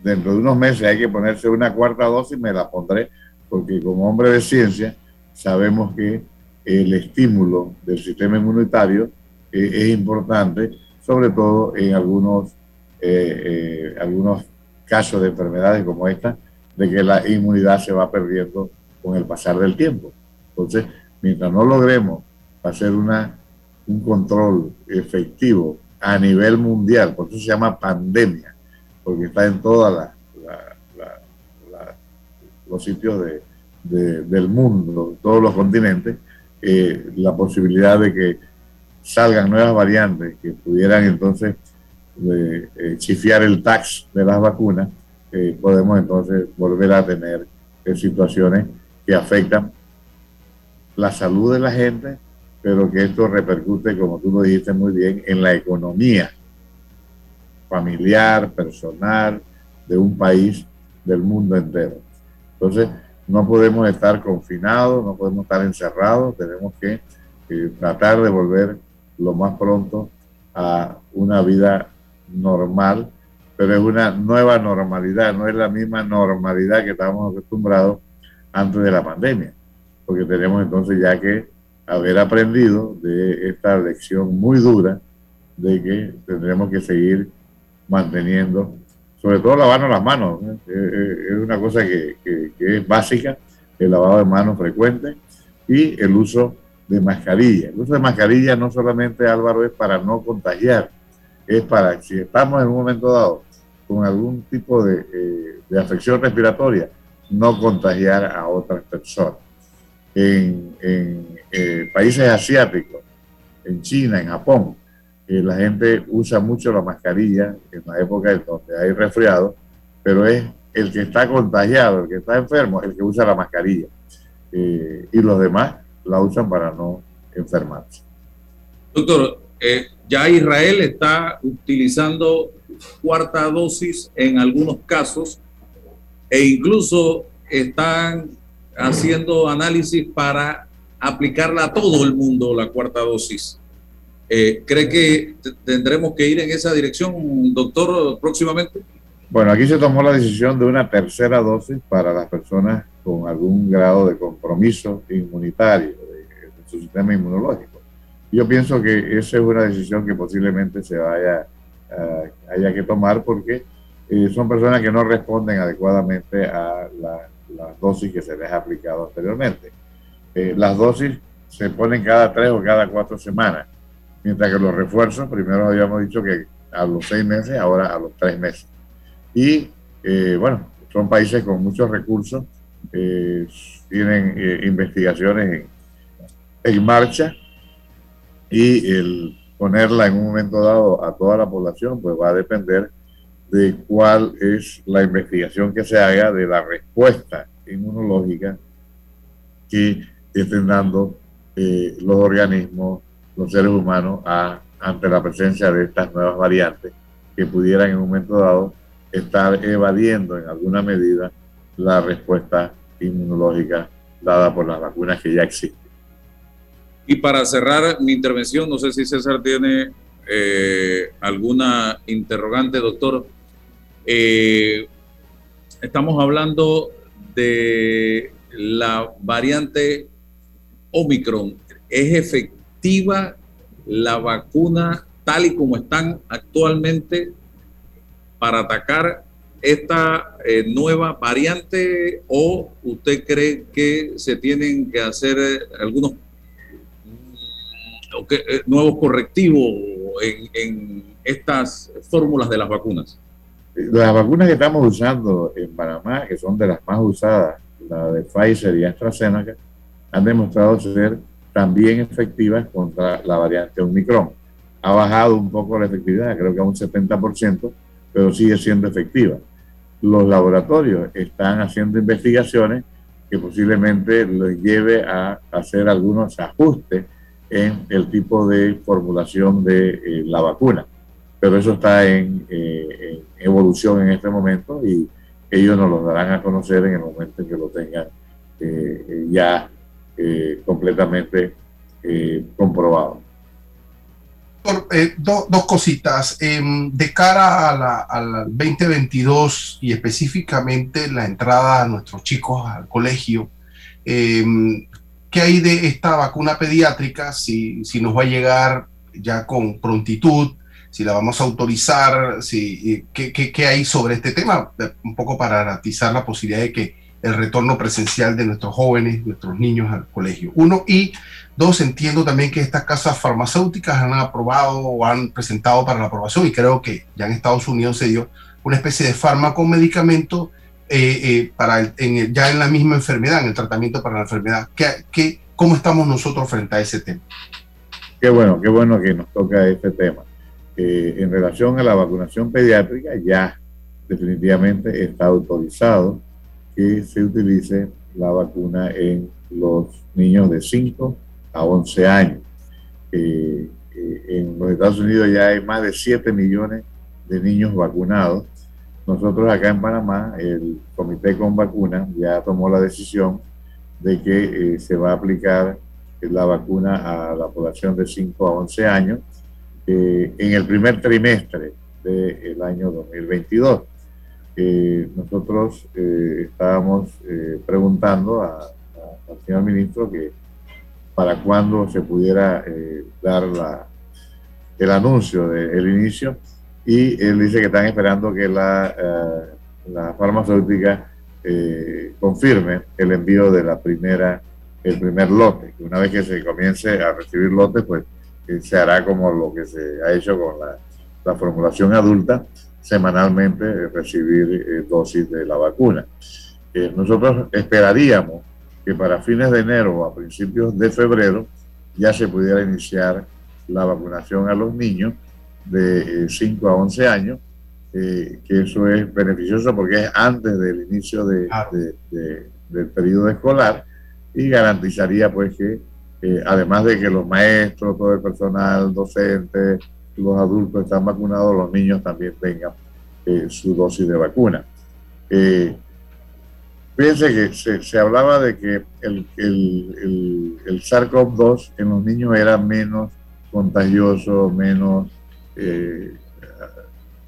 dentro de unos meses hay que ponerse una cuarta dosis, me la pondré, porque como hombre de ciencia sabemos que el estímulo del sistema inmunitario eh, es importante, sobre todo en algunos, eh, eh, algunos casos de enfermedades como esta, de que la inmunidad se va perdiendo con el pasar del tiempo. Entonces, mientras no logremos hacer una, un control efectivo a nivel mundial, por eso se llama pandemia, porque está en todos los sitios de, del mundo, todos los continentes, eh, la posibilidad de que salgan nuevas variantes que pudieran entonces eh, eh, chifiar el tax de las vacunas, podemos entonces volver a tener situaciones que afectan la salud de la gente, pero que esto repercute, como tú lo dijiste muy bien, en la economía familiar, personal, de un país, del mundo entero. Entonces, no podemos estar confinados, no podemos estar encerrados, tenemos que eh, tratar de volver lo más pronto a una vida normal, pero es una nueva normalidad, no es la misma normalidad que estábamos acostumbrados antes de la pandemia, porque tenemos entonces ya que haber aprendido de esta lección muy dura de que tendremos que seguir manteniendo, sobre todo lavarnos las manos. Es una cosa que, es básica, el lavado de manos frecuente y el uso de mascarilla. El uso de mascarilla no solamente, Álvaro, es para no contagiar, es para, si estamos en un momento dado con algún tipo de, de afección respiratoria, no contagiar a otras personas. En, países asiáticos, en China, en Japón, la gente usa mucho la mascarilla en la época en donde hay resfriado, pero es el que está contagiado, el que está enfermo, el que usa la mascarilla. Eh, y los demás la usan para no enfermarse. Doctor, eh, ya Israel está utilizando cuarta dosis en algunos casos e incluso están haciendo análisis para aplicarla a todo el mundo la cuarta dosis. Eh, ¿Cree que tendremos que ir en esa dirección, doctor, próximamente? Bueno, aquí se tomó la decisión de una tercera dosis para las personas con algún grado de compromiso inmunitario de, su sistema inmunológico. Yo pienso que esa es una decisión que posiblemente se vaya haya que tomar porque eh, son personas que no responden adecuadamente a las dosis que se les ha aplicado anteriormente. Eh, las dosis se ponen cada tres o cada cuatro semanas mientras que los refuerzos, primero habíamos dicho que a los seis meses, ahora a los tres meses. Y eh, bueno, son países con muchos recursos, eh, tienen eh, investigaciones en, en, marcha y el ponerla en un momento dado a toda la población, pues va a depender de cuál es la investigación que se haga de la respuesta inmunológica que estén dando los organismos los seres humanos ante la presencia de estas nuevas variantes que pudieran en un momento dado estar evadiendo en alguna medida la respuesta inmunológica dada por las vacunas que ya existen. Y para cerrar mi intervención, no sé si César tiene eh, alguna interrogante, doctor. Eh, estamos hablando de la variante Omicron. ¿Es efectivo? la vacuna tal y como están actualmente para atacar esta eh, nueva variante o usted cree que se tienen que hacer algunos eh, nuevos correctivos en, en estas fórmulas de las vacunas? Las vacunas que estamos usando en Panamá, que son de las más usadas, la de Pfizer y AstraZeneca, han demostrado ser también efectivas contra la variante Omicron. Ha bajado un poco la efectividad, creo que a un 70%, pero sigue siendo efectiva. Los laboratorios están haciendo investigaciones que posiblemente les lleve a hacer algunos ajustes en el tipo de formulación de eh, la vacuna. Pero eso está en, eh, en, evolución en este momento y ellos nos lo darán a conocer en el momento en que lo tengan eh, ya eh, completamente eh, comprobado. Eh, dos cositas. Em, de cara al 2022 y específicamente la entrada a nuestros chicos al colegio, em, ¿qué hay de esta vacuna pediátrica? Si, si, nos va a llegar ya con prontitud, si la vamos a autorizar, si, ¿qué, qué, qué hay sobre este tema? Un poco para garantizar la posibilidad de que el retorno presencial de nuestros jóvenes, nuestros niños al colegio. Uno, y dos, entiendo también que estas casas farmacéuticas han aprobado o han presentado para la aprobación, y creo que ya en Estados Unidos se dio una especie de fármaco medicamento eh, eh, para en ya en la misma enfermedad, en el tratamiento para la enfermedad. ¿Qué, qué, cómo estamos nosotros frente a ese tema? Qué bueno, qué bueno que nos toca este tema. Eh, en relación a la vacunación pediátrica, ya definitivamente está autorizado que se utilice la vacuna en los niños de 5 a 11 años. Eh, eh, en los Estados Unidos ya hay más de 7 millones de niños vacunados. Nosotros acá en Panamá, el Comité con Vacunas ya tomó la decisión de que eh, se va a aplicar la vacuna a la población de 5 a 11 años en el primer trimestre del año 2022 nosotros eh, estábamos eh, preguntando al señor ministro que para cuándo se pudiera eh, dar la, el anuncio del inicio y él dice que están esperando que la, la farmacéutica confirme el envío de la primera el primer lote una vez que se comience a recibir lotes pues se hará como lo que se ha hecho con la la formulación adulta, semanalmente recibir dosis de la vacuna. nosotros esperaríamos que para fines de enero o a principios de febrero ya se pudiera iniciar la vacunación a los niños de 5 a 11 años eh, que eso es beneficioso porque es antes del inicio de, del periodo escolar y garantizaría pues que eh, además de que los maestros, todo el personal docente, los adultos están vacunados, los niños también tengan eh, su dosis de vacuna. fíjense que se, se, hablaba de que el, el, el, el SARS-CoV-2 en los niños era menos contagioso, menos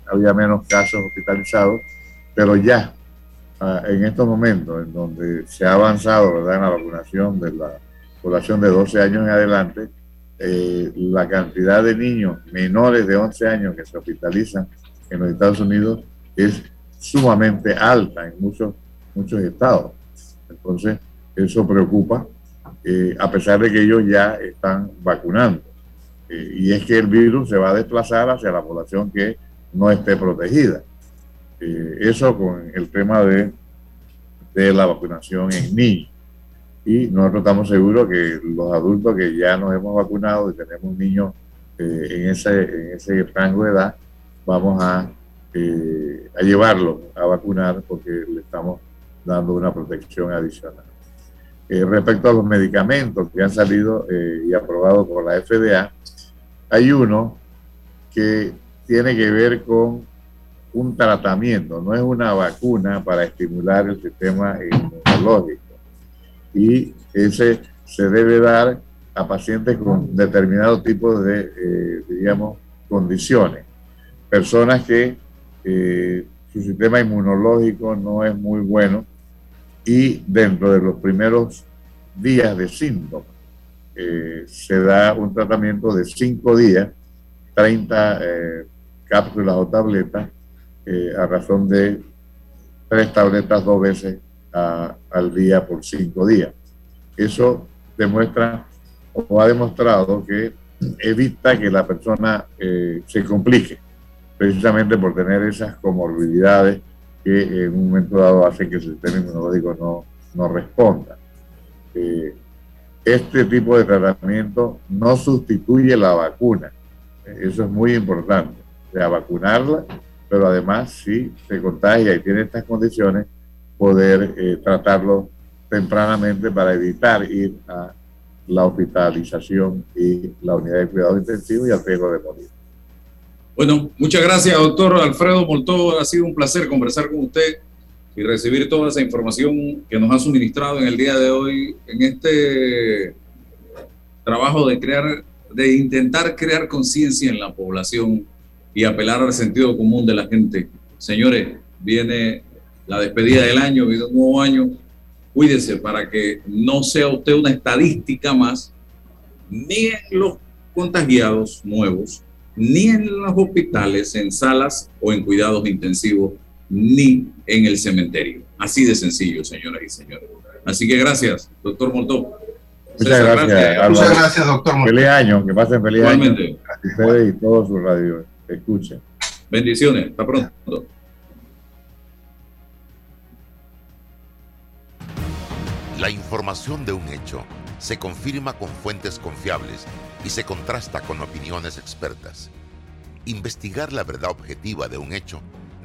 había menos casos hospitalizados, pero ya ah, en estos momentos en donde se ha avanzado ¿verdad? en la vacunación de la población de 12 años en adelante, eh, la cantidad de niños menores de 11 años que se hospitalizan en los Estados Unidos es sumamente alta en muchos, muchos estados. Entonces, eso preocupa, eh, a pesar de que ellos ya están vacunando. Eh, y es que el virus se va a desplazar hacia la población que no esté protegida. Eh, eso con el tema de, de la vacunación en niños. Y nosotros estamos seguros que los adultos que ya nos hemos vacunado y tenemos niños eh, en, ese, en ese rango de edad, vamos a, eh, a llevarlos a vacunar porque le estamos dando una protección adicional. respecto a los medicamentos que han salido y aprobados por la FDA, hay uno que tiene que ver con un tratamiento, no es una vacuna para estimular el sistema inmunológico. Y ese se debe dar a pacientes con determinados tipos de, eh, digamos, condiciones. Personas que eh, su sistema inmunológico no es muy bueno y dentro de los primeros días de síntomas eh, se da un tratamiento de cinco días, 30 cápsulas o tabletas eh, a razón de tres tabletas dos veces al día por cinco días. Eso demuestra o ha demostrado que evita que la persona eh, se complique, precisamente por tener esas comorbilidades que en un momento dado hacen que el sistema inmunológico no, no responda. Eh, este tipo de tratamiento no sustituye la vacuna. Eso es muy importante a vacunarla, pero además si se contagia y tiene estas condiciones, poder eh, tratarlo tempranamente para evitar ir a la hospitalización y la unidad de cuidado intensivo y al riesgo de morir. Bueno, muchas gracias, doctor Alfredo Molto. Ha sido un placer conversar con usted y recibir toda esa información que nos ha suministrado en el día de hoy en este trabajo de crear, de intentar crear conciencia en la población y apelar al sentido común de la gente. Señores, viene la despedida del año, viene un nuevo año. Cuídese para que no sea usted una estadística más, ni en los contagiados nuevos, ni en los hospitales, en salas o en cuidados intensivos, ni en el cementerio. Así de sencillo, señoras y señores. Así que gracias, doctor Moltó. Muchas gracias. Muchas gracias, doctor Moltó. Feliz año, que pasen feliz Igualmente. año. A ustedes y todos sus radios escuchen. Bendiciones, hasta pronto. La información de un hecho se confirma con fuentes confiables y se contrasta con opiniones expertas. Investigar la verdad objetiva de un hecho